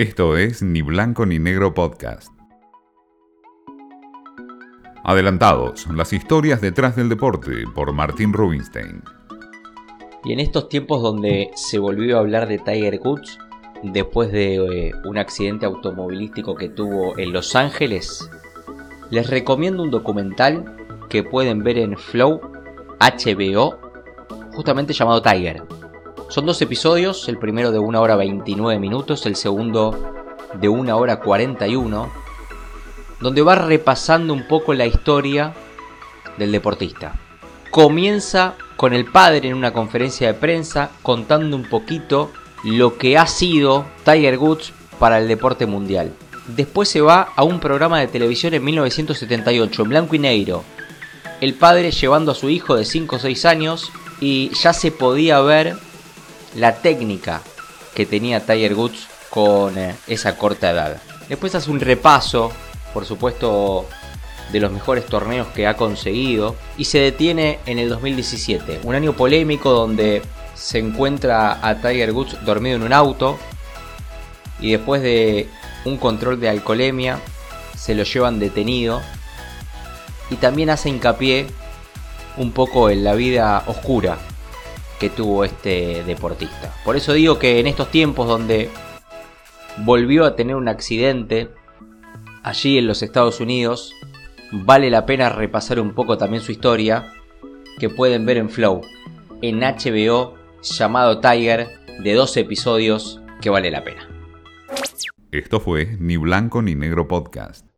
Esto es Ni Blanco ni Negro Podcast. Adelantados, las historias detrás del deporte por Martín Rubinstein. Y en estos tiempos donde se volvió a hablar de Tiger Woods, después de eh, un accidente automovilístico que tuvo en Los Ángeles, les recomiendo un documental que pueden ver en Flow HBO, justamente llamado Tiger. Son dos episodios, el primero de 1 hora 29 minutos, el segundo de 1 hora 41, donde va repasando un poco la historia del deportista. Comienza con el padre en una conferencia de prensa contando un poquito lo que ha sido Tiger Woods para el deporte mundial. Después se va a un programa de televisión en 1978, en blanco y negro. El padre llevando a su hijo de 5 o 6 años y ya se podía ver la técnica que tenía Tiger Woods con eh, esa corta edad. Después hace un repaso, por supuesto, de los mejores torneos que ha conseguido y se detiene en el 2017, un año polémico donde se encuentra a Tiger Woods dormido en un auto y después de un control de alcoholemia se lo llevan detenido y también hace hincapié un poco en la vida oscura que tuvo este deportista. Por eso digo que en estos tiempos donde volvió a tener un accidente allí en los Estados Unidos, vale la pena repasar un poco también su historia, que pueden ver en Flow, en HBO, llamado Tiger, de 12 episodios, que vale la pena. Esto fue Ni Blanco ni Negro Podcast.